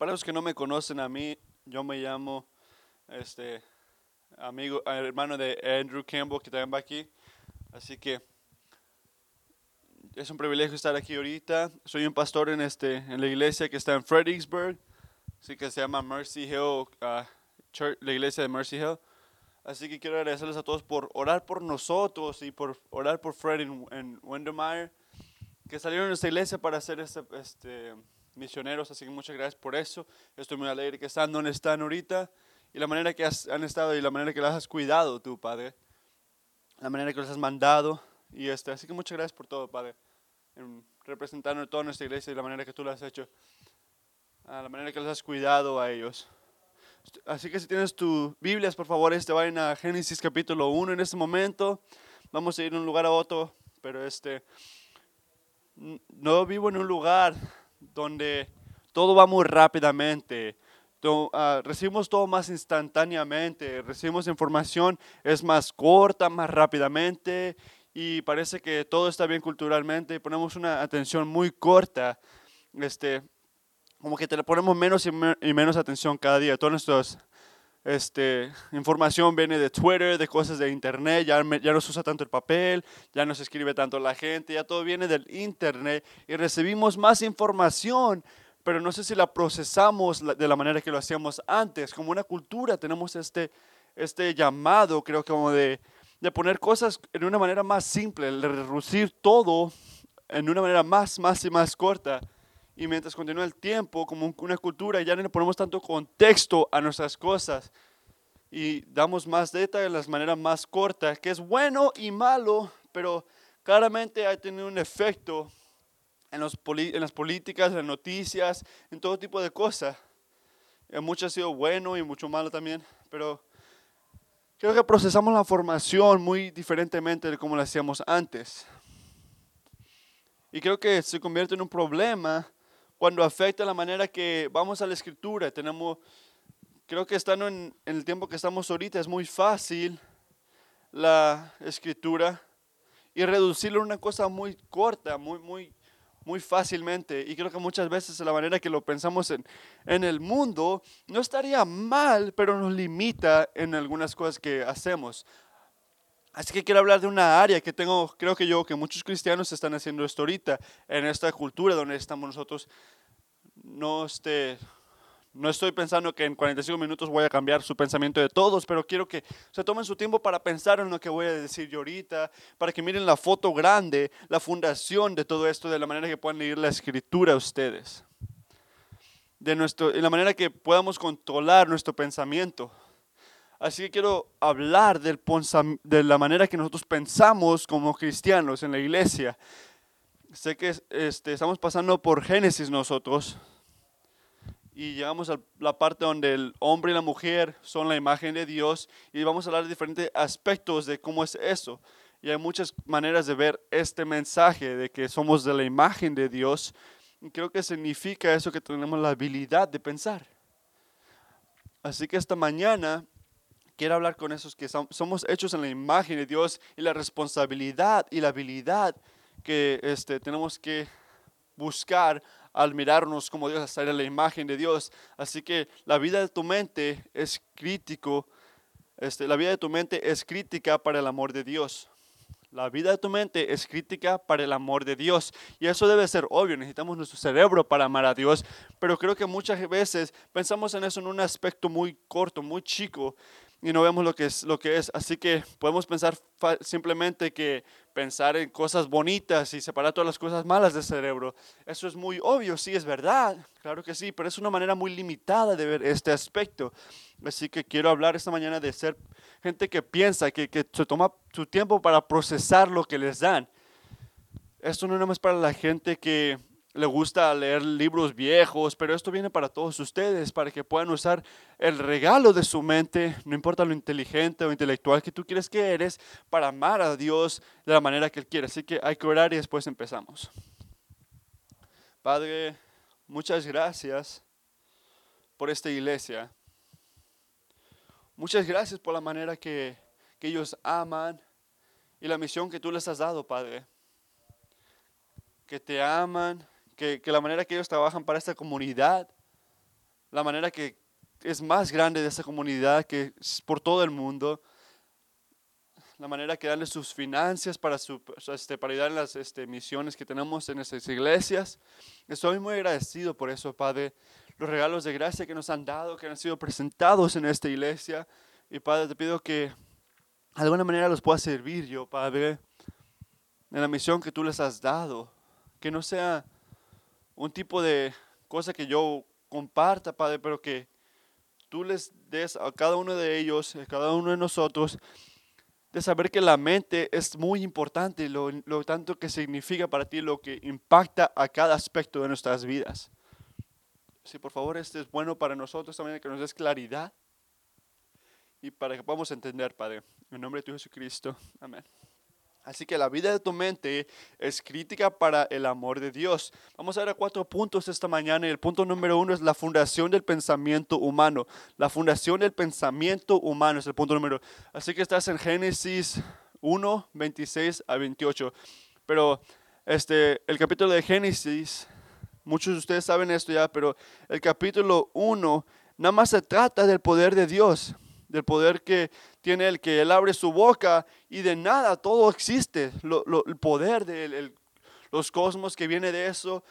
Para los que no me conocen a mí, yo me llamo este amigo, hermano de Andrew Campbell, que también va aquí. Así que es un privilegio estar aquí ahorita. Soy un pastor en, este, en la iglesia que está en Fredericksburg, así que se llama Mercy Hill, uh, Church, la iglesia de Mercy Hill. Así que quiero agradecerles a todos por orar por nosotros y por orar por Fred en, en Windermere, que salieron de esta iglesia para ser este, este, misioneros. Así que muchas gracias por eso. Estoy muy alegre que están donde están ahorita y la manera que han estado y la manera que las has cuidado tú, Padre. La manera que los has mandado. Y este, así que muchas gracias por todo, Padre. En representando toda nuestra iglesia y la manera que tú lo has hecho. la manera que los has cuidado a ellos. Así que si tienes tu Biblias, por favor, este vayan a Génesis capítulo 1 en este momento. Vamos a ir de un lugar a otro, pero este no vivo en un lugar donde todo va muy rápidamente. Uh, recibimos todo más instantáneamente, recibimos información, es más corta, más rápidamente y parece que todo está bien culturalmente ponemos una atención muy corta. Este, como que te le ponemos menos y, menos atención cada día. Toda nuestra este, información viene de Twitter, de cosas de Internet, ya, ya no se usa tanto el papel, ya no se escribe tanto la gente, ya todo viene del Internet y recibimos más información, pero no sé si la procesamos de la manera que lo hacíamos antes. Como una cultura tenemos este, este llamado, creo que como de, de poner cosas en una manera más simple, de reducir todo en una manera más, más y más corta. Y mientras continúa el tiempo, como una cultura, ya no le ponemos tanto contexto a nuestras cosas y damos más detalle de las maneras más cortas, que es bueno y malo, pero claramente ha tenido un efecto en, los en las políticas, en las noticias, en todo tipo de cosas. Mucho ha sido bueno y mucho malo también, pero creo que procesamos la información muy diferentemente de como lo hacíamos antes. Y creo que se convierte en un problema cuando afecta la manera que vamos a la escritura. Tenemos, creo que estando en, el tiempo que estamos ahorita es muy fácil la escritura y reducirlo a una cosa muy corta, muy, muy, muy fácilmente. Y creo que muchas veces la manera que lo pensamos en, en el mundo no estaría mal, pero nos limita en algunas cosas que hacemos. Así que quiero hablar de una área que tengo, creo que yo, que muchos cristianos están haciendo esto ahorita, en esta cultura donde estamos nosotros. No, este, no estoy pensando que en 45 minutos voy a cambiar su pensamiento de todos, pero quiero que se tomen su tiempo para pensar en lo que voy a decir yo ahorita, para que miren la foto grande, la fundación de todo esto, de la manera que puedan leer la escritura ustedes. De, nuestro, de la manera que podamos controlar nuestro pensamiento. Así que quiero hablar del, de la manera que nosotros pensamos como cristianos en la iglesia. Sé que este, estamos pasando por Génesis nosotros y llegamos a la parte donde el hombre y la mujer son la imagen de Dios y vamos a hablar de diferentes aspectos de cómo es eso. Y hay muchas maneras de ver este mensaje de que somos de la imagen de Dios. Y creo que significa eso que tenemos la habilidad de pensar. Así que esta mañana quiero hablar con esos que somos hechos en la imagen de Dios y la responsabilidad y la habilidad que este, tenemos que buscar al mirarnos como Dios, en la imagen de Dios. Así que la vida de tu mente es crítico, este, la vida de tu mente es crítica para el amor de Dios. La vida de tu mente es crítica para el amor de Dios. Y eso debe ser obvio. Necesitamos nuestro cerebro para amar a Dios. Pero creo que muchas veces pensamos en eso en un aspecto muy corto, muy chico y no vemos lo que es lo que es. Así que podemos pensar simplemente que pensar en cosas bonitas y separar todas las cosas malas del cerebro. Eso es muy obvio, sí es verdad, claro que sí, pero es una manera muy limitada de ver este aspecto. Así que quiero hablar esta mañana de ser gente que piensa, que, que se toma su tiempo para procesar lo que les dan. Esto no es más para la gente que le gusta leer libros viejos, pero esto viene para todos ustedes, para que puedan usar el regalo de su mente, no importa lo inteligente o intelectual que tú quieres que eres, para amar a Dios de la manera que Él quiere. Así que hay que orar y después empezamos. Padre, muchas gracias por esta iglesia. Muchas gracias por la manera que, que ellos aman y la misión que tú les has dado, Padre. Que te aman que, la manera que ellos trabajan para esta comunidad, la manera que es más grande de esa comunidad, que es por todo el mundo, la manera que dan sus finanzas para, su, este, para ayudar en las este, misiones que tenemos en esas iglesias. Estoy muy agradecido por eso, Padre. Los regalos de gracia que nos han dado, que han sido presentados en esta iglesia. Y Padre, te pido que de alguna manera los pueda servir yo, Padre, en la misión que tú les has dado. Que no sea un tipo de cosa que yo comparta, Padre, pero que tú les des a cada uno de ellos, a cada uno de nosotros, de saber que la mente es muy importante, lo, lo tanto que significa para ti, lo que impacta a cada aspecto de nuestras vidas. Si por favor este es bueno para nosotros también, que nos des claridad y para que podamos entender, Padre. En nombre de tu Jesucristo. Amén. Así que la vida de tu mente es crítica para el amor de Dios. Vamos a ver cuatro puntos esta mañana y el punto número uno es la fundación del pensamiento humano. La fundación del pensamiento humano es el punto número. Así que estás en Génesis 1, 26 a 28. Pero este, el capítulo de Génesis, muchos de ustedes saben esto ya, pero el capítulo 1 nada más se trata del poder de Dios del poder que tiene el que Él abre su boca y de nada todo existe. el poder de los cosmos que viene de eso,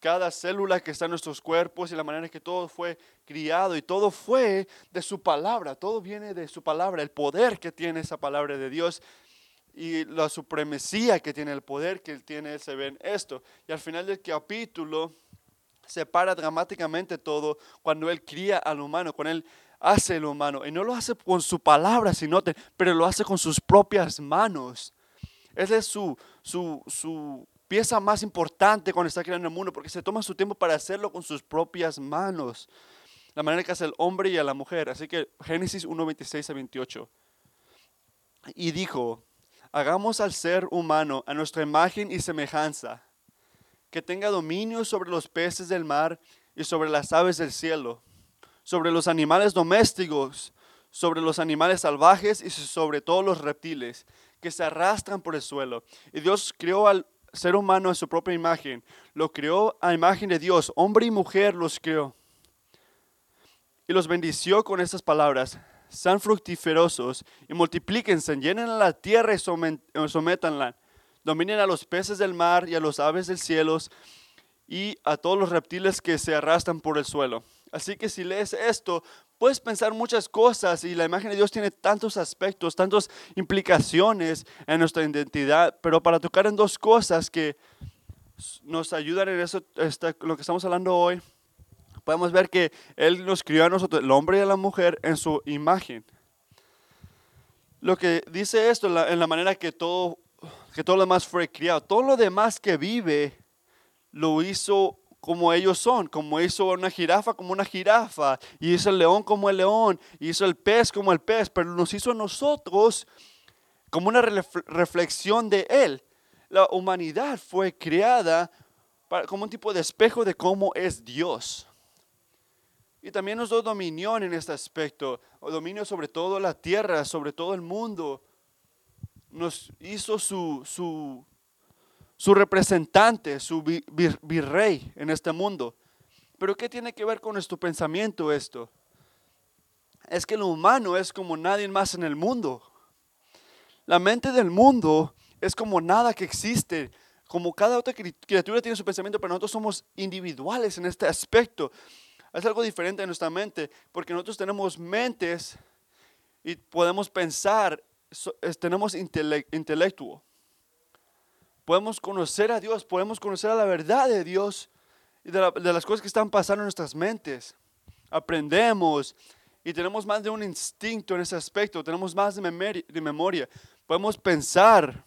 cada célula que está en nuestros cuerpos y la manera en que todo fue criado y todo fue de su palabra, todo viene de su palabra, el poder que tiene esa palabra de Dios y la supremacía que tiene el poder que él tiene, se ve esto. Y al final del capítulo separa dramáticamente todo cuando él cría al humano, cuando él hace el humano. Y no lo hace con su palabra, sino pero lo hace con sus propias manos. Esa es su, su, su pieza más importante cuando está creando el mundo, porque se toma su tiempo para hacerlo con sus propias manos. La manera que hace el hombre y a la mujer. Así que Génesis 1, 26 a 28. Y dijo, hagamos al ser humano a nuestra imagen y semejanza, que tenga dominio sobre los peces del mar y sobre las aves del cielo sobre los animales domésticos, sobre los animales salvajes y sobre todos los reptiles que se arrastran por el suelo. Y Dios creó al ser humano a su propia imagen. Lo creó a imagen de Dios. Hombre y mujer los creó. Y los bendició con estas palabras. Sean fructíferosos y multiplíquense, llenen la tierra y sométanla. Dominen a los peces del mar y a los aves del cielo y a todos los reptiles que se arrastran por el suelo. Así que si lees esto, puedes pensar muchas cosas y la imagen de Dios tiene tantos aspectos, tantas implicaciones en nuestra identidad, pero para tocar en dos cosas que nos ayudan en eso, lo que estamos hablando hoy, podemos ver que Él nos crió a nosotros, el hombre y la mujer, en su imagen. Lo que dice esto en la manera que todo, que todo lo demás fue criado, todo lo demás que vive lo hizo como ellos son, como hizo una jirafa como una jirafa, y hizo el león como el león, y hizo el pez como el pez, pero nos hizo a nosotros como una reflexión de Él. La humanidad fue creada como un tipo de espejo de cómo es Dios. Y también nos dio dominio en este aspecto, dominio sobre todo la tierra, sobre todo el mundo. Nos hizo su, su su representante, su virrey en este mundo. Pero ¿qué tiene que ver con nuestro pensamiento esto? Es que lo humano es como nadie más en el mundo. La mente del mundo es como nada que existe. Como cada otra criatura tiene su pensamiento, pero nosotros somos individuales en este aspecto. Es algo diferente en nuestra mente, porque nosotros tenemos mentes y podemos pensar, tenemos intelecto podemos conocer a Dios, podemos conocer a la verdad de Dios y de, las cosas que están pasando en nuestras mentes. Aprendemos y tenemos más de un instinto en ese aspecto, tenemos más de memoria, de memoria. podemos pensar,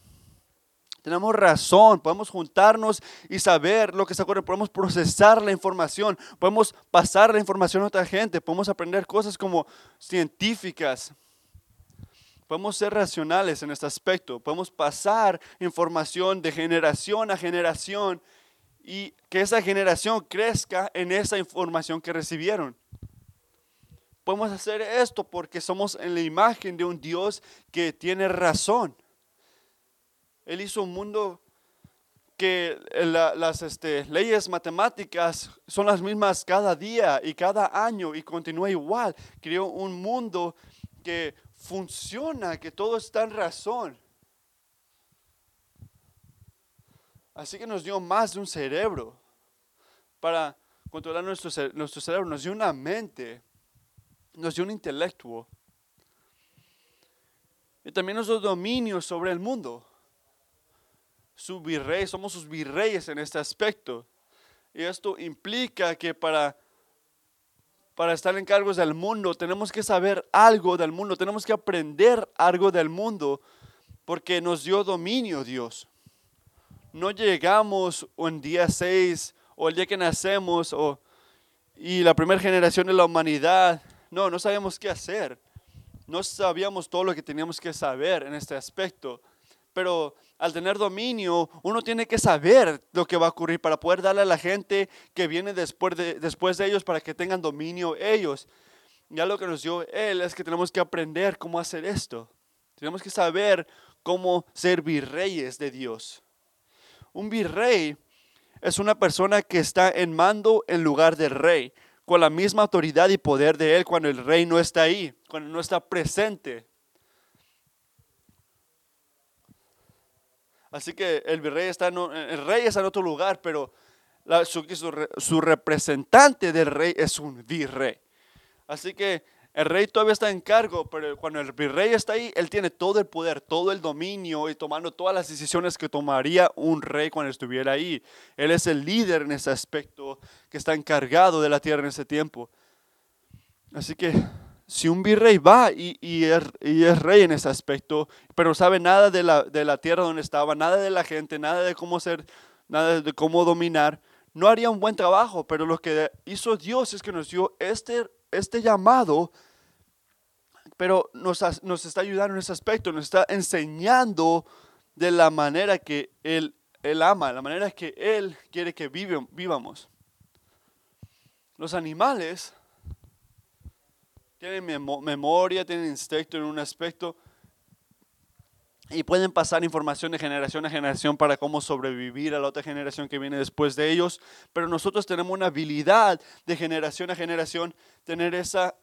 tenemos razón, podemos juntarnos y saber lo que se ocurre, podemos procesar la información, podemos pasar la información a otra gente, podemos aprender cosas como científicas, Podemos ser racionales en este aspecto, podemos pasar información de generación a generación y que esa generación crezca en esa información que recibieron. Podemos hacer esto porque somos en la imagen de un Dios que tiene razón. Él hizo un mundo que las este, leyes matemáticas son las mismas cada día y cada año y continúa igual. Creó un mundo que funciona, que todo está en razón. Así que nos dio más de un cerebro para controlar nuestro, cerebro, nos dio una mente, nos dio un intelecto y también nos dio dominio sobre el mundo somos sus virreyes en este aspecto. Y esto implica que para, para estar en cargos del mundo tenemos que saber algo del mundo, tenemos que aprender algo del mundo, porque nos dio dominio Dios. No llegamos un día 6 o el día que nacemos o, y la primera generación de la humanidad. No, no sabíamos qué hacer. No sabíamos todo lo que teníamos que saber en este aspecto. Pero al tener dominio, uno tiene que saber lo que va a ocurrir para poder darle a la gente que viene después de, después de ellos para que tengan dominio ellos. Ya lo que nos dio Él es que tenemos que aprender cómo hacer esto. Tenemos que saber cómo ser virreyes de Dios. Un virrey es una persona que está en mando en lugar del rey, con la misma autoridad y poder de Él cuando el rey no está ahí, cuando no está presente. Así que el virrey está en, el rey está en otro lugar, pero su, representante del rey es un virrey. Así que el rey todavía está en cargo, pero cuando el virrey está ahí, él tiene todo el poder, todo el dominio y tomando todas las decisiones que tomaría un rey cuando estuviera ahí. Él es el líder en ese aspecto que está encargado de la tierra en ese tiempo. Así que si un virrey va y, es, rey en ese aspecto, pero sabe nada de la, tierra donde estaba, nada de la gente, nada de cómo ser, nada de cómo dominar, no haría un buen trabajo, pero lo que hizo Dios es que nos dio este, este llamado, pero nos, nos está ayudando en ese aspecto, nos está enseñando de la manera que Él, él ama, la manera que Él quiere que vivamos. Los animales tienen memoria, tienen instinto en un aspecto y pueden pasar información de generación a generación para cómo sobrevivir a la otra generación que viene después de ellos. Pero nosotros tenemos una habilidad de generación a generación, tener esa,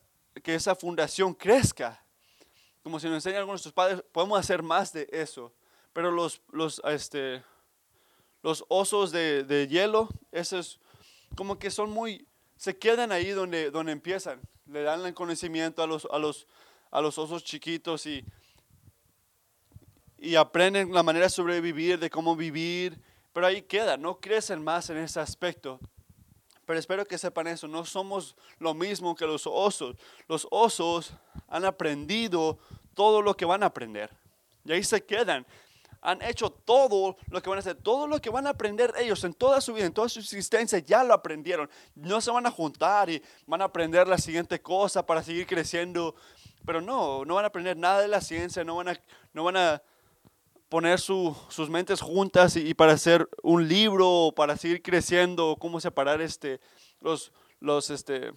que esa fundación crezca. Como si nos enseñan algunos de nuestros padres, podemos hacer más de eso. Pero los, los, este, los osos de, de hielo, esos como que son muy, se quedan ahí donde, donde empiezan le dan el conocimiento a los, a los, a los osos chiquitos y, y aprenden la manera de sobrevivir, de cómo vivir, pero ahí queda, no crecen más en ese aspecto. Pero espero que sepan eso, no somos lo mismo que los osos. Los osos han aprendido todo lo que van a aprender. Y ahí se quedan han hecho todo lo que van a hacer, todo lo que van a aprender ellos en toda su vida, en toda su existencia, ya lo aprendieron. No se van a juntar y van a aprender la siguiente cosa para seguir creciendo, pero no, no van a aprender nada de la ciencia, no van a, no van a poner sus mentes juntas y, para hacer un libro, para seguir creciendo, cómo separar este, los, los, este,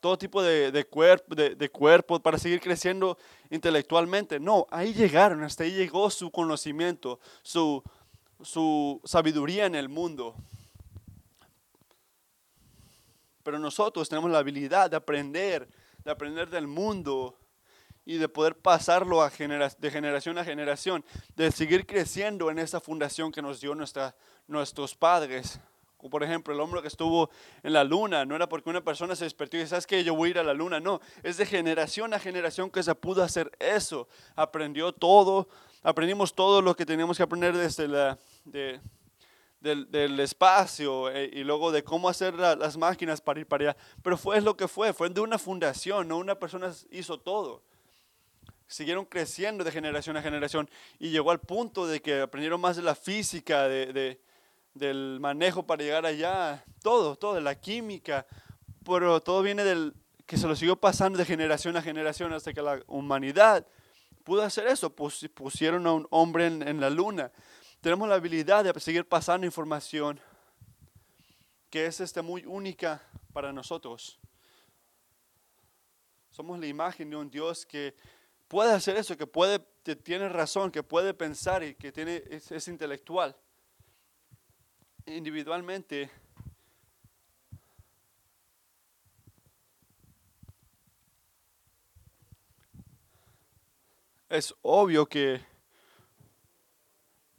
todo tipo de, de, cuerpo, de, cuerpo para seguir creciendo intelectualmente. No, ahí llegaron, hasta ahí llegó su conocimiento, su, su sabiduría en el mundo. Pero nosotros tenemos la habilidad de aprender, de aprender del mundo y de poder pasarlo a de generación a generación, de seguir creciendo en esa fundación que nos dio nuestra, nuestros padres por ejemplo, el hombre que estuvo en la luna, no era porque una persona se despertó y dice, ¿sabes qué? Yo voy a ir a la luna. No, es de generación a generación que se pudo hacer eso. Aprendió todo, aprendimos todo lo que teníamos que aprender desde la, del, espacio eh, y luego de cómo hacer las máquinas para ir para allá. Pero fue lo que fue, fue de una fundación, no una persona hizo todo. Siguieron creciendo de generación a generación y llegó al punto de que aprendieron más de la física, de del manejo para llegar allá, todo, todo, la química, pero todo viene del que se lo siguió pasando de generación a generación hasta que la humanidad pudo hacer eso, pusieron a un hombre en, la luna. Tenemos la habilidad de seguir pasando información que es este, muy única para nosotros. Somos la imagen de un Dios que puede hacer eso, que puede, tiene razón, que puede pensar y que tiene, es intelectual. Individualmente es obvio que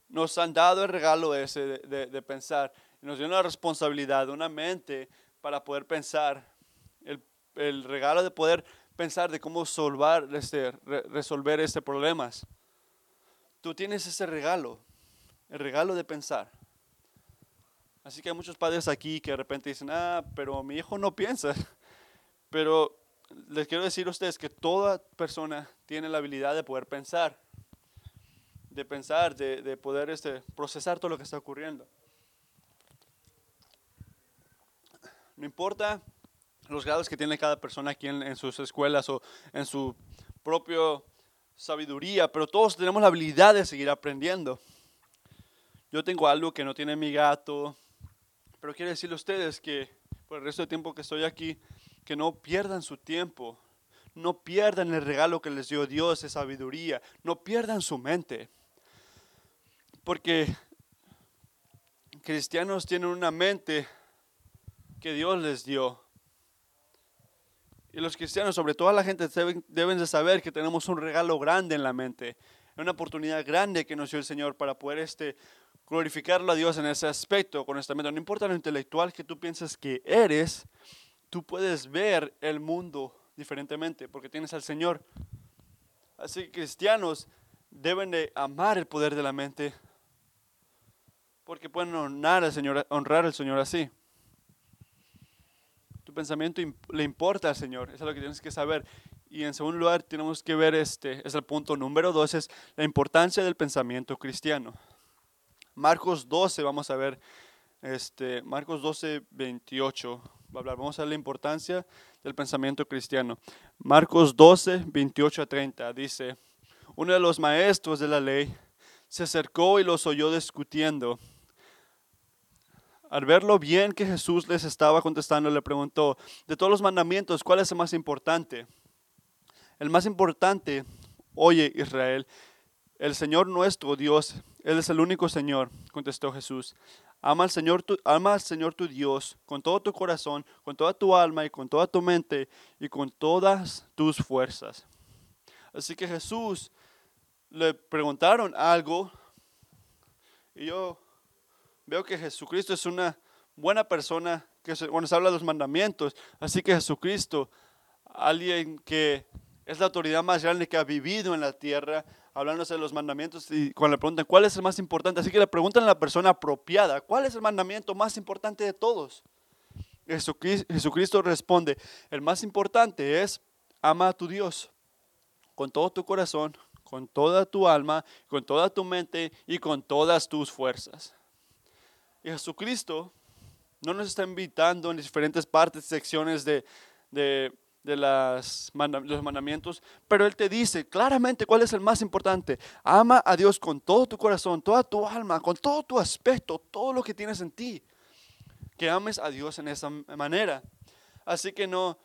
nos han dado el regalo ese de, de- pensar. Nos dio una responsabilidad, una mente para poder pensar. El, el regalo de poder pensar de cómo solvar este, re- resolver este problemas. Tú tienes ese regalo, el regalo de pensar. Así que hay muchos padres aquí que de repente dicen, ah, pero mi hijo no piensa. Pero les quiero decir a ustedes que toda persona tiene la habilidad de poder pensar, de pensar, de, de poder este, procesar todo lo que está ocurriendo. No importa los grados que tiene cada persona aquí en, en sus escuelas o en su propia sabiduría, pero todos tenemos la habilidad de seguir aprendiendo. Yo tengo algo que no tiene mi gato, pero quiero decirle a ustedes que por el resto del tiempo que estoy aquí, que no pierdan su tiempo, no pierdan el regalo que les dio Dios de sabiduría, no pierdan su mente. Porque cristianos tienen una mente que Dios les dio. Y los cristianos, sobre todo la gente, deben, deben de saber que tenemos un regalo grande en la mente, una oportunidad grande que nos dio el Señor para poder este, glorificarlo a Dios en ese aspecto con esta mente. No importa lo intelectual que tú pienses que eres, tú puedes ver el mundo diferentemente porque tienes al Señor. Así que cristianos deben de amar el poder de la mente porque pueden honrar al Señor, honrar al Señor así. Tu pensamiento le importa al Señor, eso es lo que tienes que saber. Y en segundo lugar, tenemos que ver este, es el punto número dos, es la importancia del pensamiento cristiano. Marcos 12, vamos a ver, este, Marcos 12, 28, va a hablar, vamos a ver la importancia del pensamiento cristiano. Marcos 12, 28 a 30, dice, uno de los maestros de la ley se acercó y los oyó discutiendo. Al verlo bien que Jesús les estaba contestando, le preguntó, de todos los mandamientos, ¿cuál es el más importante? El más importante, oye Israel, el Señor nuestro Dios, Él es el único Señor, contestó Jesús. Ama al Señor tu, Señor tu Dios con todo tu corazón, con toda tu alma y con toda tu mente y con todas tus fuerzas. Así que Jesús le preguntaron algo y yo veo que Jesucristo es una buena persona que se, se habla de los mandamientos. Así que Jesucristo, alguien que es la autoridad más grande que ha vivido en la tierra, hablándose de los mandamientos y cuando le preguntan cuál es el más importante, así que le preguntan a la persona apropiada, ¿cuál es el mandamiento más importante de todos? Jesucris- Jesucristo responde, el más importante es ama a tu Dios con todo tu corazón, con toda tu alma, con toda tu mente y con todas tus fuerzas. Y Jesucristo no nos está invitando en diferentes partes, secciones de, de, de los mandamientos, pero Él te dice claramente cuál es el más importante. Ama a Dios con todo tu corazón, toda tu alma, con todo tu aspecto, todo lo que tienes en ti. Que ames a Dios en esa manera. Así que no,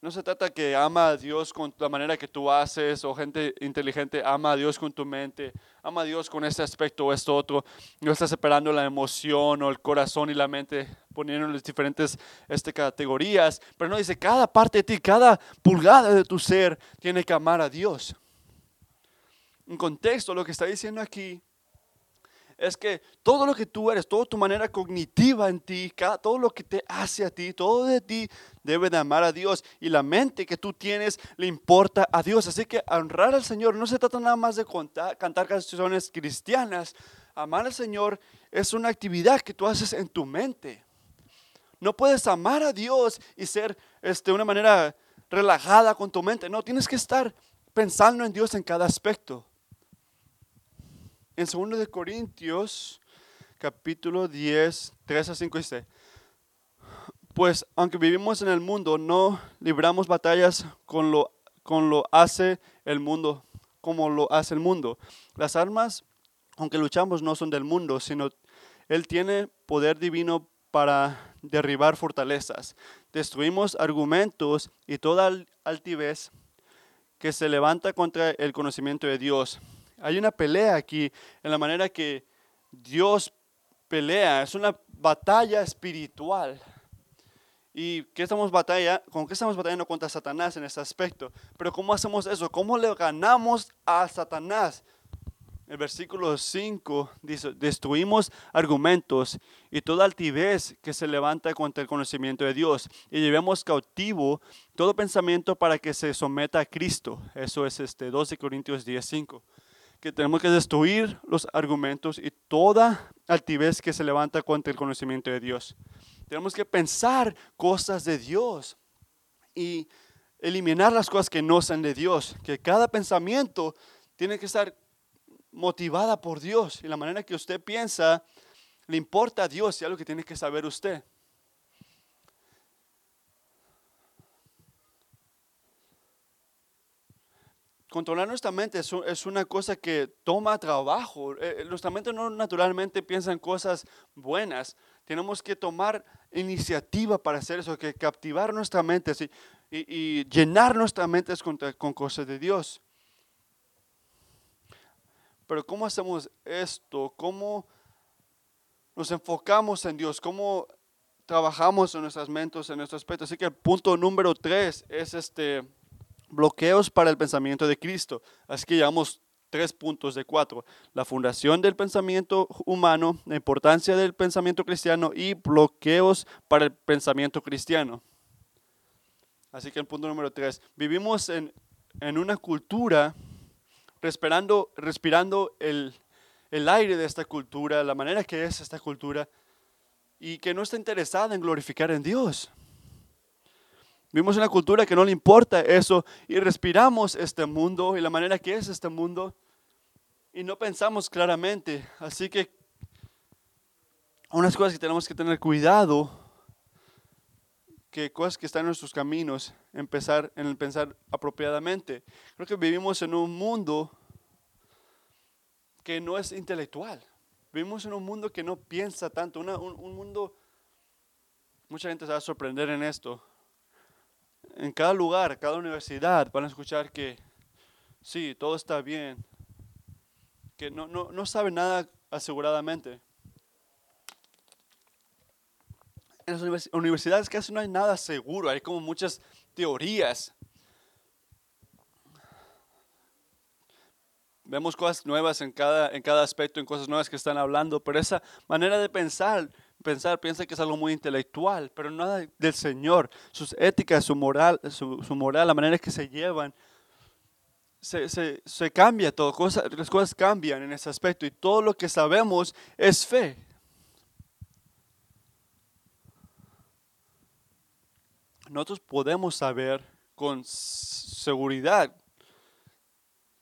no se trata que ama a Dios con la manera que tú haces o gente inteligente ama a Dios con tu mente, ama a Dios con este aspecto o esto otro. No estás separando la emoción o el corazón y la mente, poniéndoles diferentes este, categorías, pero no dice cada parte de ti, cada pulgada de tu ser tiene que amar a Dios. En contexto, lo que está diciendo aquí es que todo lo que tú eres, toda tu manera cognitiva en ti, todo lo que te hace a ti, todo de ti debe de amar a Dios y la mente que tú tienes le importa a Dios. Así que honrar al Señor no se trata nada más de contar- cantar canciones cristianas. Amar al Señor es una actividad que tú haces en tu mente. No puedes amar a Dios y ser este, una manera relajada con tu mente. No, tienes que estar pensando en Dios en cada aspecto. En 2 de Corintios, capítulo 10, 3 a 5 dice, pues aunque vivimos en el mundo, no libramos batallas con lo, con lo hace el mundo, como lo hace el mundo. Las armas, aunque luchamos, no son del mundo, sino Él tiene poder divino para derribar fortalezas. Destruimos argumentos y toda al- altivez que se levanta contra el conocimiento de Dios. Hay una pelea aquí en la manera que Dios pelea, es una batalla espiritual. ¿Y qué estamos batalla, con qué estamos batallando contra Satanás en este aspecto? Pero ¿cómo hacemos eso? ¿Cómo le ganamos a Satanás? El versículo 5 dice, destruimos argumentos y toda altivez que se levanta contra el conocimiento de Dios y llevemos cautivo todo pensamiento para que se someta a Cristo. Eso es este 12 Corintios 10, 5 que tenemos que destruir los argumentos y toda altivez que se levanta contra el conocimiento de Dios. Tenemos que pensar cosas de Dios y eliminar las cosas que no sean de Dios. Que cada pensamiento tiene que estar motivada por Dios y la manera que usted piensa le importa a Dios y algo que tiene que saber usted. Controlar nuestra mente es, una cosa que toma trabajo. Eh, eh, nuestra mente no naturalmente piensa en cosas buenas. Tenemos que tomar iniciativa para hacer eso, que captivar nuestra mente y, llenar nuestra mente con, cosas de Dios. Pero ¿cómo hacemos esto? ¿Cómo nos enfocamos en Dios? ¿Cómo trabajamos en nuestras mentes, en nuestro aspecto? Así que el punto número tres es este bloqueos para el pensamiento de Cristo. Así que llevamos tres puntos de cuatro. La fundación del pensamiento humano, la importancia del pensamiento cristiano y bloqueos para el pensamiento cristiano. Así que el punto número tres. Vivimos en, una cultura respirando, respirando el, el aire de esta cultura, la manera que es esta cultura, y que no está interesada en glorificar en Dios. Vivimos una cultura que no le importa eso y respiramos este mundo y la manera que es este mundo y no pensamos claramente. Así que unas cosas que tenemos que tener cuidado, que cosas que están en nuestros caminos, empezar en el pensar apropiadamente. Creo que vivimos en un mundo que no es intelectual. Vivimos en un mundo que no piensa tanto, un, un mundo, mucha gente se va a sorprender en esto, en cada lugar, cada universidad, van a escuchar que sí, todo está bien, que no, no, no saben nada aseguradamente. En las universidades casi no hay nada seguro, hay como muchas teorías. Vemos cosas nuevas en cada, en cada aspecto, en cosas nuevas que están hablando, pero esa manera de pensar pensar, piensa que es algo muy intelectual, pero nada del Señor. Sus éticas, su moral, su, moral, la manera en que se llevan, se, se, cambia todo, las cosas cambian en ese aspecto y todo lo que sabemos es fe. Nosotros podemos saber con seguridad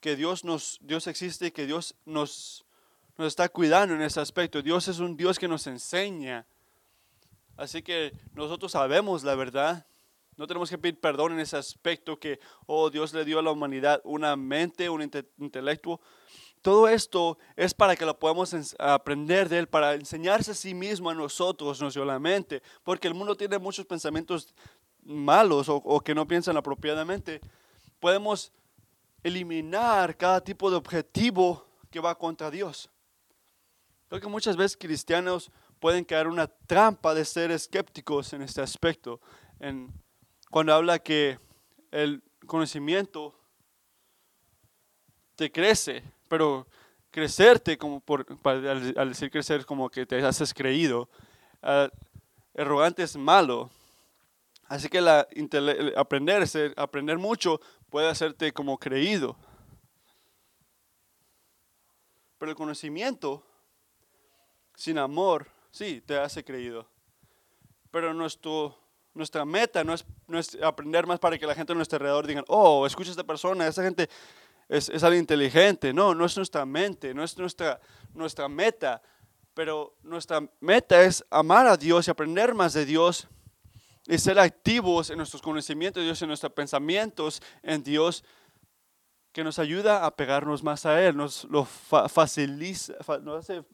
que Dios, nos, Dios existe y que Dios nos nos está cuidando en ese aspecto. Dios es un Dios que nos enseña. Así que nosotros sabemos la verdad. No tenemos que pedir perdón en ese aspecto que, oh, Dios le dio a la humanidad una mente, un intelecto. Todo esto es para que lo podamos aprender de Él, para enseñarse a sí mismo a nosotros, no solamente, porque el mundo tiene muchos pensamientos malos o, o que no piensan apropiadamente. Podemos eliminar cada tipo de objetivo que va contra Dios. Creo que muchas veces cristianos pueden caer una trampa de ser escépticos en este aspecto. En, cuando habla que el conocimiento te crece, pero crecerte, como por, al, decir crecer, como que te haces creído. Uh, arrogante es malo. Así que la, aprender, aprender mucho puede hacerte como creído. Pero el conocimiento sin amor, sí, te hace creído. Pero nuestro, nuestra meta no es, no es, aprender más para que la gente a nuestro alrededor diga, oh, escucha a esta persona, esa gente es, es alguien inteligente. No, no es nuestra mente, no es nuestra, nuestra meta. Pero nuestra meta es amar a Dios y aprender más de Dios y ser activos en nuestros conocimientos de Dios, en nuestros pensamientos en Dios, que nos ayuda a pegarnos más a Él, nos lo facilita, nos hace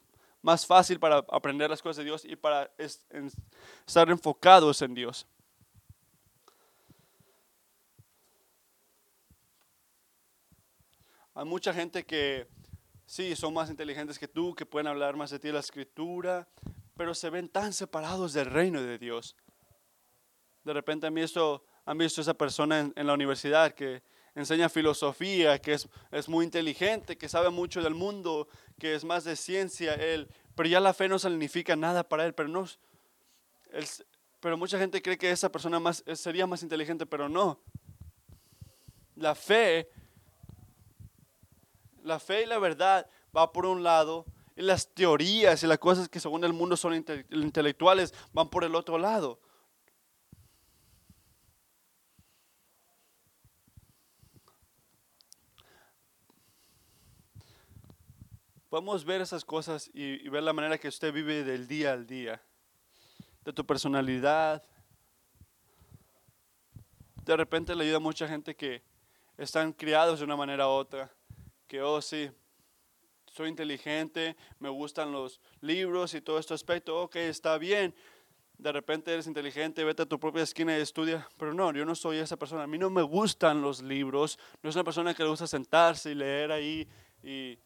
más fácil para aprender las cosas de Dios y para estar enfocados en Dios. Hay mucha gente que sí, son más inteligentes que tú, que pueden hablar más de ti de la escritura, pero se ven tan separados del reino de Dios. De repente han visto, han visto esa persona en, en la universidad que enseña filosofía, que es, es, muy inteligente, que sabe mucho del mundo, que es más de ciencia él, pero ya la fe no significa nada para él, pero no, él, pero mucha gente cree que esa persona más, sería más inteligente, pero no. La fe, la fe y la verdad va por un lado, y las teorías y las cosas que según el mundo son intelectuales van por el otro lado. Podemos ver esas cosas y, ver la manera que usted vive del día al día, de tu personalidad. De repente le ayuda a mucha gente que están criados de una manera u otra, que, oh sí, soy inteligente, me gustan los libros y todo este aspecto, ok, está bien. De repente eres inteligente, vete a tu propia esquina y estudia, pero no, yo no soy esa persona. A mí no me gustan los libros, no es una persona que le gusta sentarse y leer ahí y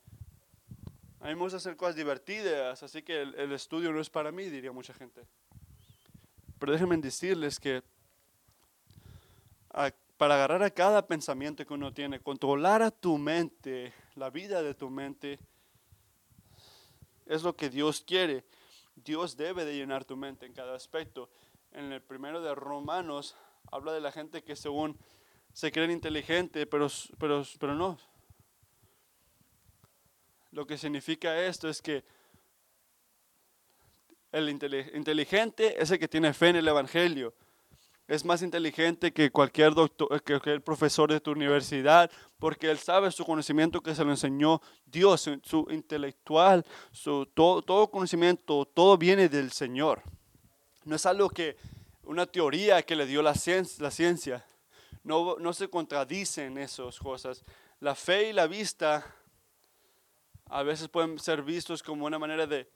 a mí me gusta hacer cosas divertidas, así que el, estudio no es para mí, diría mucha gente. Pero déjenme decirles que para agarrar a cada pensamiento que uno tiene, controlar a tu mente, la vida de tu mente, es lo que Dios quiere. Dios debe de llenar tu mente en cada aspecto. En el primero de Romanos habla de la gente que según se creen inteligente, pero, pero, pero no, lo que significa esto es que el inteligente es el que tiene fe en el Evangelio. Es más inteligente que cualquier, doctor, que cualquier profesor de tu universidad, porque él sabe su conocimiento que se lo enseñó Dios, su intelectual, su, todo, todo conocimiento, todo viene del Señor. No es algo que, una teoría que le dio la ciencia. La ciencia. No, no se contradicen esas cosas. La fe y la vista a veces pueden ser vistos como una manera de,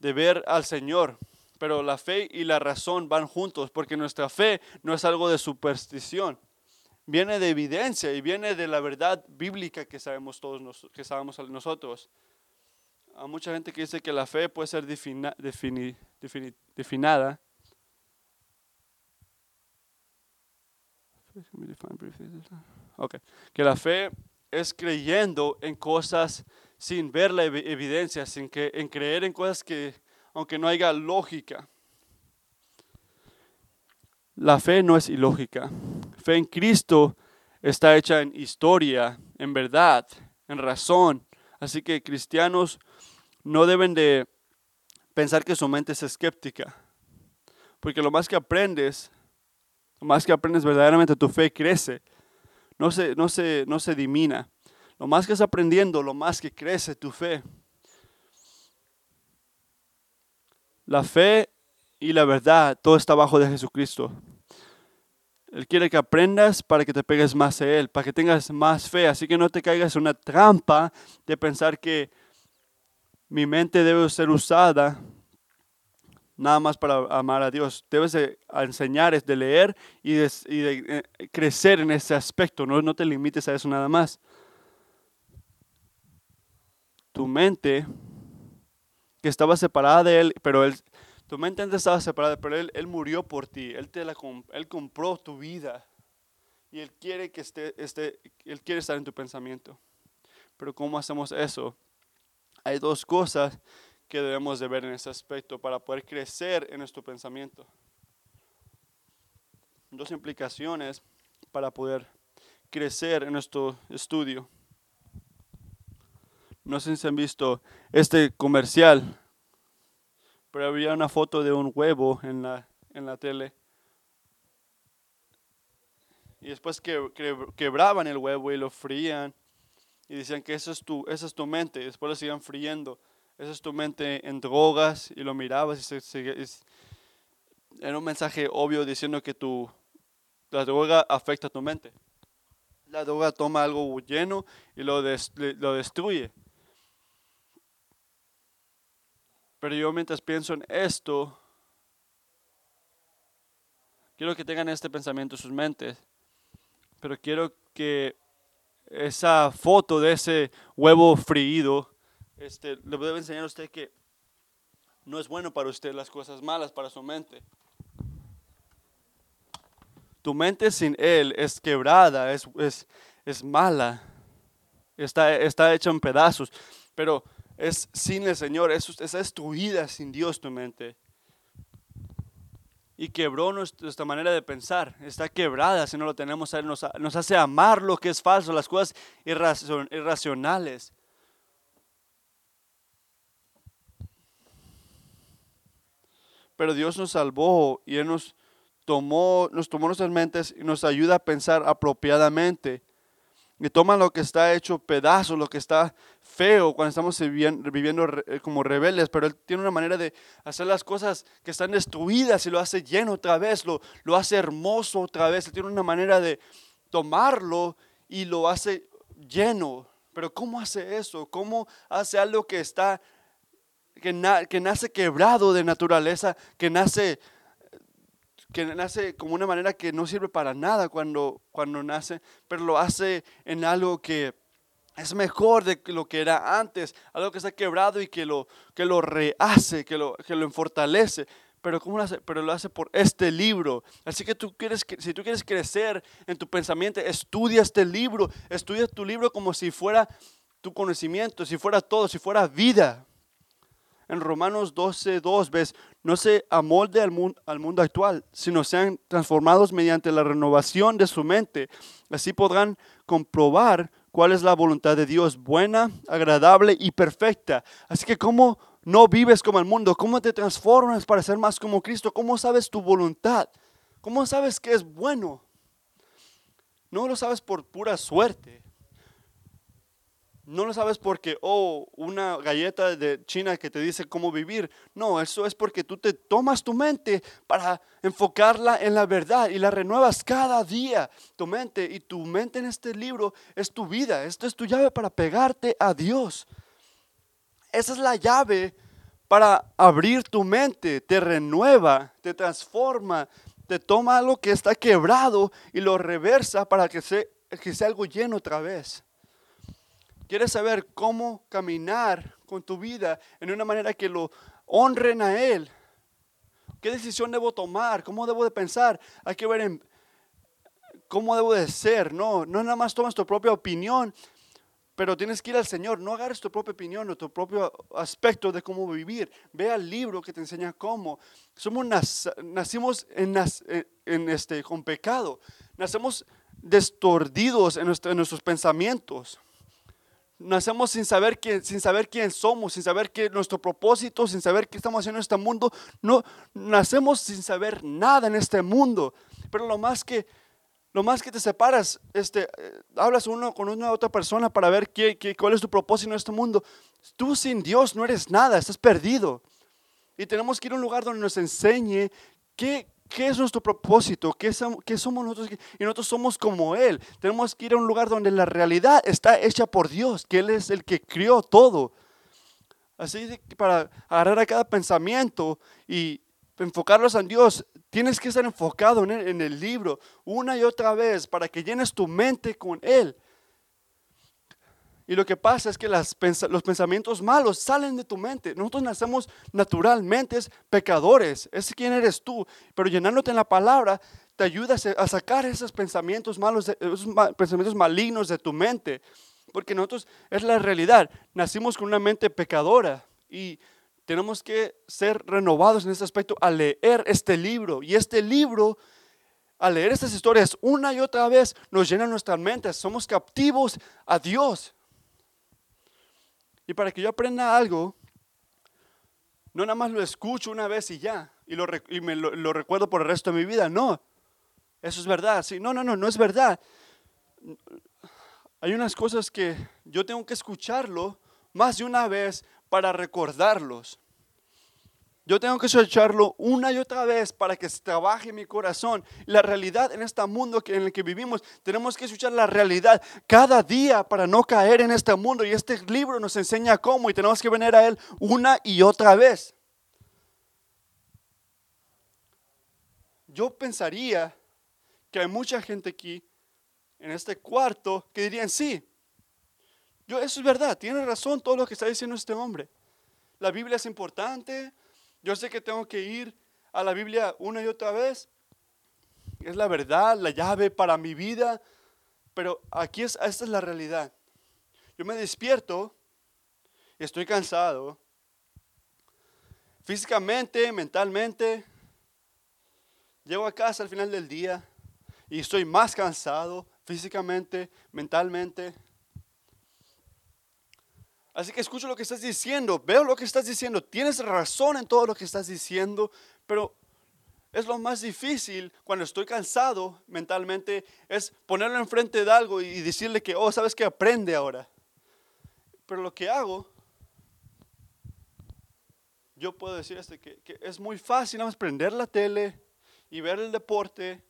ver al Señor. Pero la fe y la razón van juntos, porque nuestra fe no es algo de superstición. Viene de evidencia y viene de la verdad bíblica que sabemos todos que sabemos nosotros. Hay mucha gente que dice que la fe puede ser defina, definada. Okay. Que la fe es creyendo en cosas sin ver la evidencia, sin que, en creer en cosas que, aunque no haya lógica. La fe no es ilógica. Fe en Cristo está hecha en historia, en verdad, en razón. Así que cristianos no deben de pensar que su mente es escéptica. Porque lo más que aprendes, lo más que aprendes verdaderamente, tu fe crece. No se, no se, no se dimina. Lo más que estás aprendiendo, lo más que crece tu fe. La fe y la verdad, todo está bajo de Jesucristo. Él quiere que aprendas para que te pegues más a Él, para que tengas más fe. Así que no te caigas en una trampa de pensar que mi mente debe ser usada nada más para amar a Dios. Debes de enseñar, de leer y de, eh, crecer en ese aspecto. No, no te limites a eso nada más tu mente, que estaba separada de Él, pero él, tu mente antes estaba separada, pero Él, él murió por ti, Él, te la, él compró tu vida y Él quiere, que esté, esté, él quiere estar en tu pensamiento. Pero ¿cómo hacemos eso? Hay dos cosas que debemos de ver en ese aspecto para poder crecer en nuestro pensamiento. Dos implicaciones para poder crecer en nuestro estudio. No sé si han visto este comercial, pero había una foto de un huevo en la, en la tele. Y después que, quebraban el huevo y lo frían. Y decían que eso es tu, esa es tu mente. Y después lo siguen friendo. Esa es tu mente en drogas. Y lo mirabas y se, era un mensaje obvio diciendo que tu, la droga afecta a tu mente. La droga toma algo lleno y lo, lo destruye. Pero yo mientras pienso en esto, quiero que tengan este pensamiento en sus mentes, pero quiero que esa foto de ese huevo friído, este, le debo enseñar a usted que no es bueno para usted las cosas malas para su mente. Tu mente sin Él es quebrada, es, es, es mala, está, está hecha en pedazos, pero es sin el Señor, es, esa es tu vida sin Dios, tu mente. Y quebró nuestra manera de pensar, está quebrada si no lo tenemos a Él, nos, hace amar lo que es falso, las cosas irracionales. Pero Dios nos salvó y Él nos tomó, nos tomó nuestras mentes y nos ayuda a pensar apropiadamente. Y toma lo que está hecho pedazos, lo que está feo cuando estamos viviendo eh, como rebeldes, pero Él tiene una manera de hacer las cosas que están destruidas y lo hace lleno otra vez, lo, lo hace hermoso otra vez. Él tiene una manera de tomarlo y lo hace lleno. Pero ¿cómo hace eso? ¿Cómo hace algo que está, que, que nace quebrado de naturaleza, que nace que nace como una manera que no sirve para nada cuando, cuando nace, pero lo hace en algo que es mejor de lo que era antes, algo que está quebrado y que lo, que lo rehace, que lo, que lo fortalece. Pero, ¿cómo lo hace? pero lo hace por este libro. Así que tú quieres, si tú quieres crecer en tu pensamiento, estudia este libro, estudia tu libro como si fuera tu conocimiento, si fuera todo, si fuera vida en Romanos 12, 2 ves, no se amolde al, mundo, al mundo actual, sino sean transformados mediante la renovación de su mente. Así podrán comprobar cuál es la voluntad de Dios, buena, agradable y perfecta. Así que cómo no vives como el mundo, cómo te transformas para ser más como Cristo, cómo sabes tu voluntad, cómo sabes que es bueno. No lo sabes por pura suerte. No lo sabes porque, oh, una galleta de China que te dice cómo vivir. No, eso es porque tú te tomas tu mente para enfocarla en la verdad y la renuevas cada día. Tu mente y tu mente en este libro es tu vida. Esto es tu llave para pegarte a Dios. Esa es la llave para abrir tu mente. Te renueva, te transforma, te toma algo que está quebrado y lo reversa para que sea, que sea algo lleno otra vez. ¿Quieres saber cómo caminar con tu vida en una manera que lo honren a Él? ¿Qué decisión debo tomar? ¿Cómo debo de pensar? Hay que ver cómo debo de ser. No, no nada más tomas tu propia opinión, pero tienes que ir al Señor. No agarres tu propia opinión o tu propio aspecto de cómo vivir. Ve al libro que te enseña cómo. Somos nacimos en, este, con pecado. Nacemos destordidos en nuestros pensamientos nacemos sin saber quién, sin saber quién somos, sin saber qué nuestro propósito, sin saber qué estamos haciendo en este mundo. No, nacemos sin saber nada en este mundo. Pero lo más que, lo más que te separas, este, eh, hablas uno con una otra persona para ver qué, qué, cuál es tu propósito en este mundo. Tú sin Dios no eres nada, estás perdido. Y tenemos que ir a un lugar donde nos enseñe qué, ¿Qué es nuestro propósito? ¿Qué, somos nosotros? Y nosotros somos como Él. Tenemos que ir a un lugar donde la realidad está hecha por Dios, que Él es el que crió todo. Así que para agarrar a cada pensamiento y enfocarlos en Dios, tienes que estar enfocado en, en el libro una y otra vez para que llenes tu mente con Él. Y lo que pasa es que los pensamientos malos salen de tu mente. Nosotros nacemos naturalmente pecadores. Es quien eres tú. Pero llenándote en la palabra te ayuda a sacar esos pensamientos malos, esos pensamientos malignos de tu mente. Porque nosotros es la realidad. Nacimos con una mente pecadora y tenemos que ser renovados en ese aspecto al leer este libro. Y este libro al leer estas historias una y otra vez nos llena nuestras mentes. Somos captivos a Dios. Y para que yo aprenda algo, no nada más lo escucho una vez y ya, y, lo, me lo, recuerdo por el resto de mi vida. No, eso es verdad. Sí, no, no, no, no es verdad. Hay unas cosas que yo tengo que escucharlo más de una vez para recordarlos. Yo tengo que escucharlo una y otra vez para que trabaje mi corazón. La realidad en este mundo en el que vivimos, tenemos que escuchar la realidad cada día para no caer en este mundo. Y este libro nos enseña cómo y tenemos que venir a él una y otra vez. Yo pensaría que hay mucha gente aquí en este cuarto que dirían, sí, yo, eso es verdad, tiene razón todo lo que está diciendo este hombre. La Biblia es importante, yo sé que tengo que ir a la Biblia una y otra vez, es la verdad, la llave para mi vida, pero aquí es, esta es la realidad. Yo me despierto, estoy cansado, físicamente, mentalmente, llego a casa al final del día y estoy más cansado físicamente, mentalmente. Así que escucho lo que estás diciendo, veo lo que estás diciendo, tienes razón en todo lo que estás diciendo, pero es lo más difícil cuando estoy cansado mentalmente, es ponerlo enfrente de algo y decirle que, oh, sabes que aprende ahora. Pero lo que hago, yo puedo decir este, que, es muy fácil, nada más prender la tele y ver el deporte,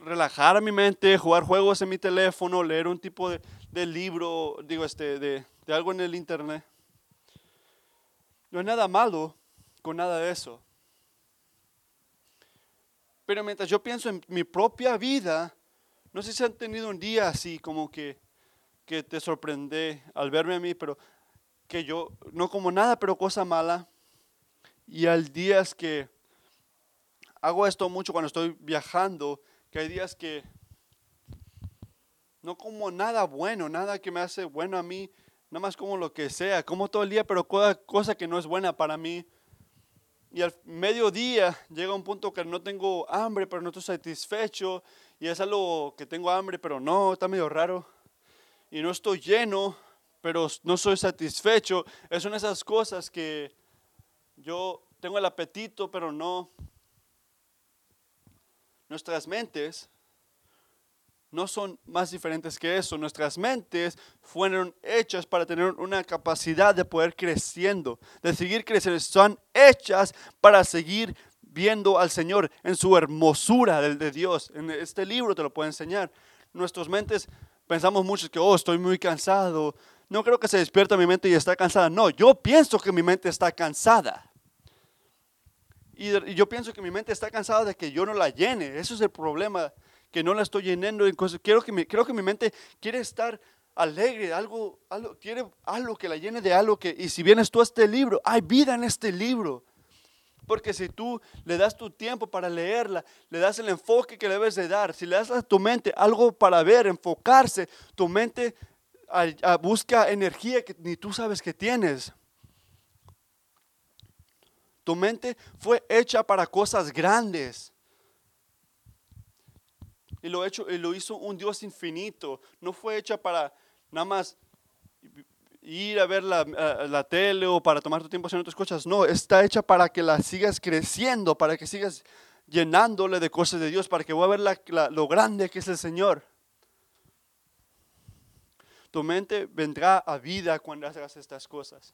relajar a mi mente, jugar juegos en mi teléfono, leer un tipo de, de libro, digo, este, de, de algo en el internet. No hay nada malo con nada de eso. Pero mientras yo pienso en mi propia vida, no sé si han tenido un día así como que, que te sorprende al verme a mí, pero que yo no como nada, pero cosa mala. Y al días que hago esto mucho cuando estoy viajando, que hay días que no como nada bueno, nada que me hace bueno a mí, nada más como lo que sea, como todo el día, pero cosa que no es buena para mí. Y al mediodía llega un punto que no tengo hambre, pero no estoy satisfecho. Y es algo que tengo hambre, pero no, está medio raro. Y no estoy lleno, pero no soy satisfecho. Es una de esas cosas que yo tengo el apetito, pero no. Nuestras mentes no son más diferentes que eso. Nuestras mentes fueron hechas para tener una capacidad de poder creciendo, de seguir creciendo. Son hechas para seguir viendo al Señor en su hermosura del de Dios. En este libro te lo puedo enseñar. Nuestras mentes pensamos mucho que, oh, estoy muy cansado. No creo que se despierta mi mente y está cansada. No, yo pienso que mi mente está cansada. Y yo pienso que mi mente está cansada de que yo no la llene. Eso es el problema que no la estoy llenando en cosas. Quiero que mi, creo que mi mente quiere estar alegre, algo, algo, quiere algo que la llene de algo que, y si vienes tú a este libro, hay vida en este libro. Porque si tú le das tu tiempo para leerla, le das el enfoque que debes de dar, si le das a tu mente algo para ver, enfocarse, tu mente busca energía que ni tú sabes que tienes. Tu mente fue hecha para cosas grandes. Y lo, hecho, y lo hizo un Dios infinito. No fue hecha para nada más ir a ver la, la, tele o para tomar tu tiempo haciendo otras cosas. No, está hecha para que la sigas creciendo, para que sigas llenándole de cosas de Dios, para que voy a ver lo grande que es el Señor. Tu mente vendrá a vida cuando hagas estas cosas.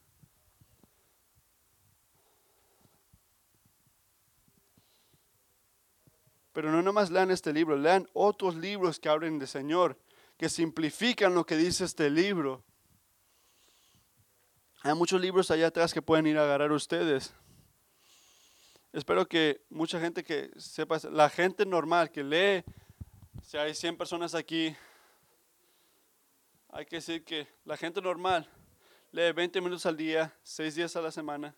Pero no nomás lean este libro, lean otros libros que hablen de Señor, que simplifican lo que dice este libro. Hay muchos libros allá atrás que pueden ir a agarrar ustedes. Espero que mucha gente que sepa, la gente normal que lee, si hay 100 personas aquí, hay que decir que la gente normal lee 20 minutos al día, 6 días a la semana,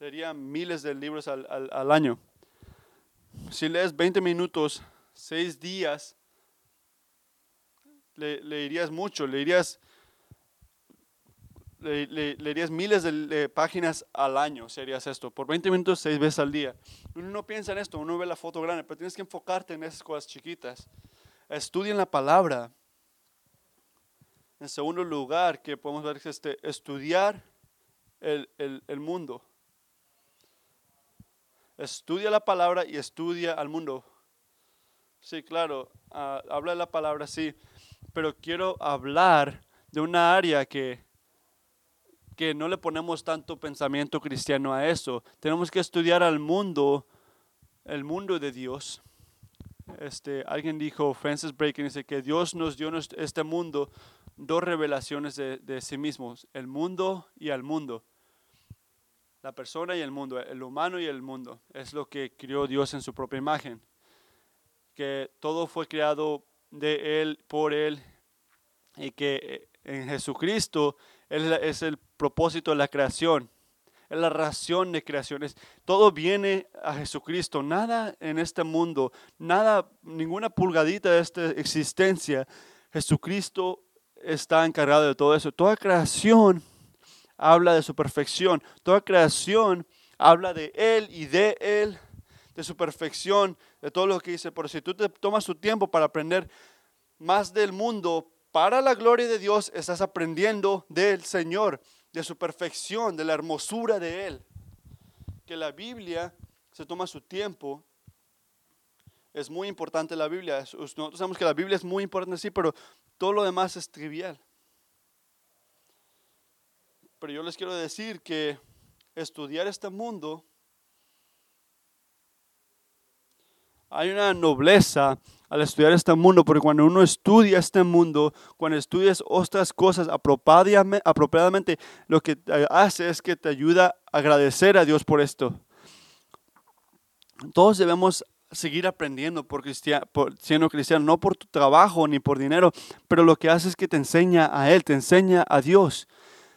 leería miles de libros al, al, al año si lees 20 minutos, 6 días, le, leerías mucho, leerías, le, miles de, páginas al año, serías esto, por 20 minutos, 6 veces al día. Uno no piensa en esto, uno ve la foto grande, pero tienes que enfocarte en esas cosas chiquitas. Estudien la palabra. En segundo lugar, que podemos ver es este, estudiar el, el, el mundo. Estudia la palabra y estudia al mundo. Sí, claro, uh, habla de la palabra, sí, pero quiero hablar de una área que, que no le ponemos tanto pensamiento cristiano a eso. Tenemos que estudiar al mundo, el mundo de Dios. Este, alguien dijo, Francis Bacon dice que Dios nos dio este mundo dos revelaciones de, de sí mismos, el mundo y al mundo la persona y el mundo, el humano y el mundo. Es lo que crió Dios en su propia imagen. que todo fue creado de Él, por Él, y que eh, en Jesucristo es el propósito de la creación, es la razón de creaciones. Todo viene a Jesucristo. Nada en este mundo, nada, ninguna pulgadita de esta existencia, Jesucristo está encargado de todo eso. Toda creación habla de su perfección. Toda creación habla de Él y de Él, de su perfección, de todo lo que dice. Pero si tú te tomas tu tiempo para aprender más del mundo para la gloria de Dios, estás aprendiendo del Señor, de su perfección, de la hermosura de Él. Que la Biblia se toma su tiempo. Es muy importante la Biblia. Nosotros sabemos que la Biblia es muy importante, sí, pero todo lo demás es trivial. Pero yo les quiero decir que estudiar este mundo, hay una nobleza al estudiar este mundo, porque cuando uno estudia este mundo, cuando estudias otras cosas apropiadamente, lo que hace es que te ayuda a agradecer a Dios por esto. Todos debemos seguir aprendiendo por, por siendo cristiano, no por tu trabajo ni por dinero, pero lo que hace es que te enseña a Él, te enseña a Dios.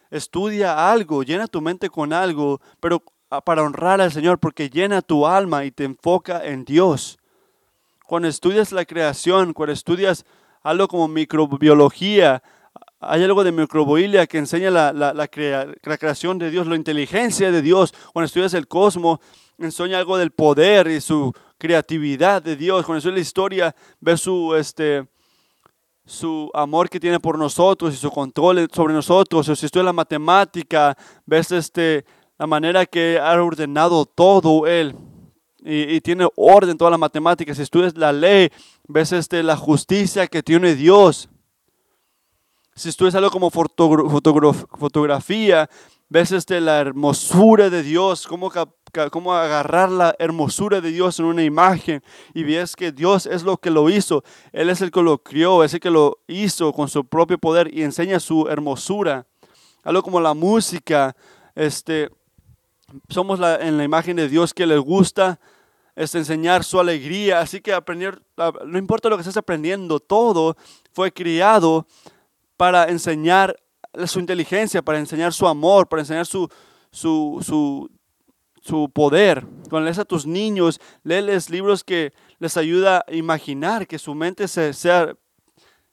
Estudia algo, llena tu mente con algo, pero para honrar al Señor, porque llena tu alma y te enfoca en Dios. Cuando estudias la creación, cuando estudias algo como microbiología, hay algo de microbiología que enseña la, la, creación de Dios, la inteligencia de Dios. Cuando estudias el cosmos, enseña algo del poder y su creatividad de Dios. Cuando estudias la historia, ves su, este, su amor que tiene por nosotros y su control sobre nosotros. O si estudias la matemática, ves este, la manera que ha ordenado todo Él. Y, tiene orden toda la matemática. Si estudias la ley, ves este, la justicia que tiene Dios. Si estudias algo como fotografía, ves este, la hermosura de Dios, cómo, cómo agarrar la hermosura de Dios en una imagen y ves que Dios es lo que lo hizo. Él es el que lo crió, es el que lo hizo con su propio poder y enseña su hermosura. Algo como la música, este, somos la, en la imagen de Dios que le gusta es enseñar su alegría. Así que aprender, no importa lo que estés aprendiendo, todo fue criado para enseñar su inteligencia, para enseñar su amor, para enseñar su, su, su, su poder. Cuando lees a tus niños, léeles libros que les ayuda a imaginar, que su mente se, sea,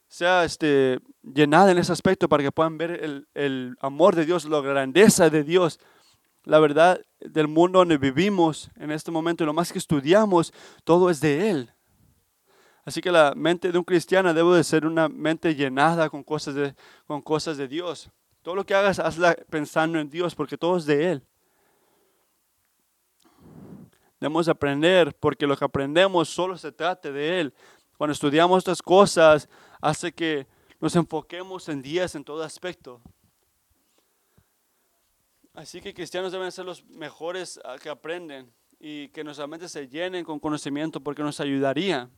sea este, llenada en ese aspecto para que puedan ver el, el amor de Dios, la grandeza de Dios la verdad del mundo donde vivimos en este momento lo más que estudiamos, todo es de Él. Así que la mente de un cristiano debe de ser una mente llenada con cosas de, con cosas de Dios. Todo lo que hagas, hazla pensando en Dios, porque todo es de Él. Debemos aprender, porque lo que aprendemos solo se trata de Él. Cuando estudiamos estas cosas, hace que nos enfoquemos en Dios en todo aspecto. Así que cristianos deben ser los mejores ah, que aprenden y que nuestra mente se llenen con conocimiento porque nos ayudaría.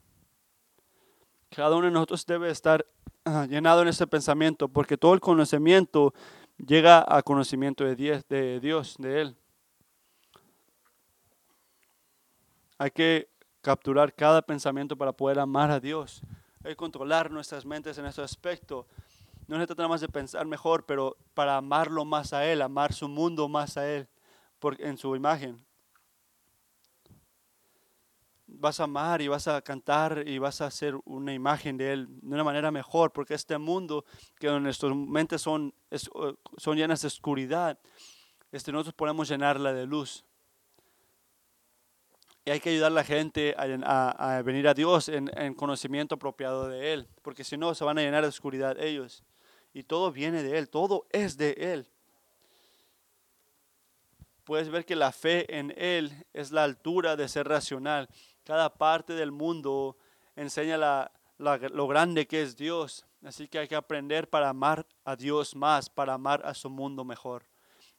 Cada uno de nosotros debe estar ah, llenado en ese pensamiento porque todo el conocimiento llega a conocimiento de Dios, de, Él. Hay que capturar cada pensamiento para poder amar a Dios. Hay que controlar nuestras mentes en ese aspecto no se trata más de pensar mejor, pero para amarlo más a Él, amar su mundo más a Él en su imagen. Vas a amar y vas a cantar y vas a hacer una imagen de Él de una manera mejor, porque este mundo que nuestras mentes son, son llenas de oscuridad, este, nosotros podemos llenarla de luz. Y hay que ayudar a la gente a, venir a Dios en, en, conocimiento apropiado de Él, porque si no se van a llenar de oscuridad ellos y todo viene de Él, todo es de Él. Puedes ver que la fe en Él es la altura de ser racional. Cada parte del mundo enseña lo grande que es Dios. Así que hay que aprender para amar a Dios más, para amar a su mundo mejor.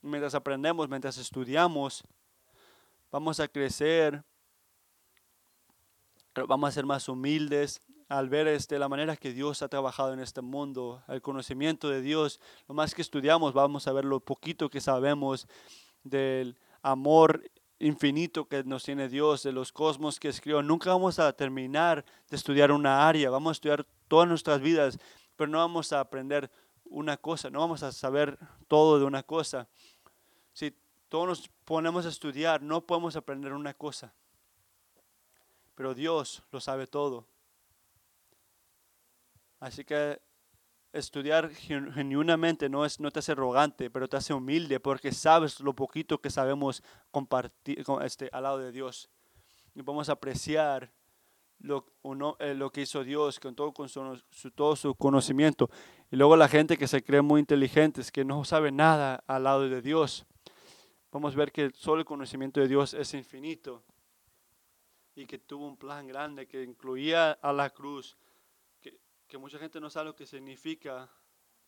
Mientras aprendemos, mientras estudiamos, vamos a crecer, vamos a ser más humildes, al ver este, la manera que Dios ha trabajado en este mundo, el conocimiento de Dios, lo más que estudiamos, vamos a ver lo poquito que sabemos del amor infinito que nos tiene Dios, de los cosmos que escribió. Nunca vamos a terminar de estudiar una área, vamos a estudiar todas nuestras vidas, pero no vamos a aprender una cosa, no vamos a saber todo de una cosa. Si todos nos ponemos a estudiar, no podemos aprender una cosa, pero Dios lo sabe todo. Así que estudiar genuinamente no, es, no te hace arrogante, pero te hace humilde porque sabes lo poquito que sabemos compartir este, al lado de Dios. Y podemos apreciar lo, eh, lo que hizo Dios con todo, con su, todo su conocimiento. Y luego la gente que se cree muy inteligentes, que no sabe nada al lado de Dios. Vamos a ver que solo el conocimiento de Dios es infinito y que tuvo un plan grande que incluía a la cruz, que mucha gente no sabe lo que significa,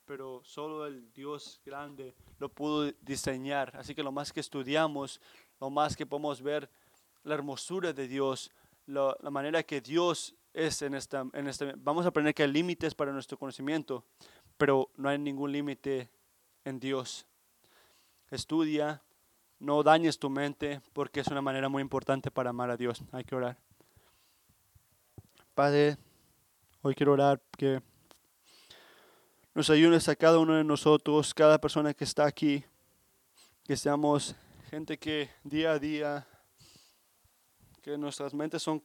pero solo el Dios grande lo pudo diseñar. Así que lo más que estudiamos, lo más que podemos ver la hermosura de Dios, la, manera que Dios es en esta, en este, vamos a aprender que hay límites para nuestro conocimiento, pero no hay ningún límite en Dios. Estudia, no dañes tu mente, porque es una manera muy importante para amar a Dios. Hay que orar. Padre, Hoy quiero orar que nos ayudes a cada uno de nosotros, cada persona que está aquí, que seamos gente que día a día, que nuestras mentes son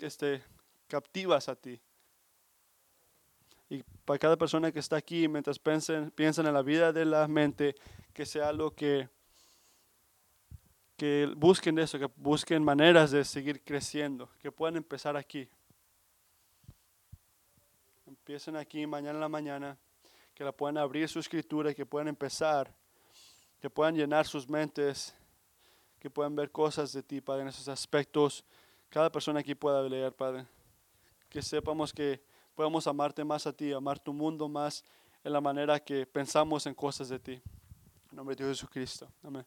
este, captivas a ti. Y para cada persona que está aquí, mientras piensen, piensan en la vida de la mente, que sea algo que, que busquen eso, que busquen maneras de seguir creciendo, que puedan empezar aquí. Empiecen aquí mañana en la mañana, que la puedan abrir su escritura, que puedan empezar, que puedan llenar sus mentes, que puedan ver cosas de ti, Padre, en esos aspectos. Cada persona aquí pueda leer, Padre. Que sepamos que podemos amarte más a ti, amar tu mundo más en la manera que pensamos en cosas de ti. En nombre de Jesucristo. Amén.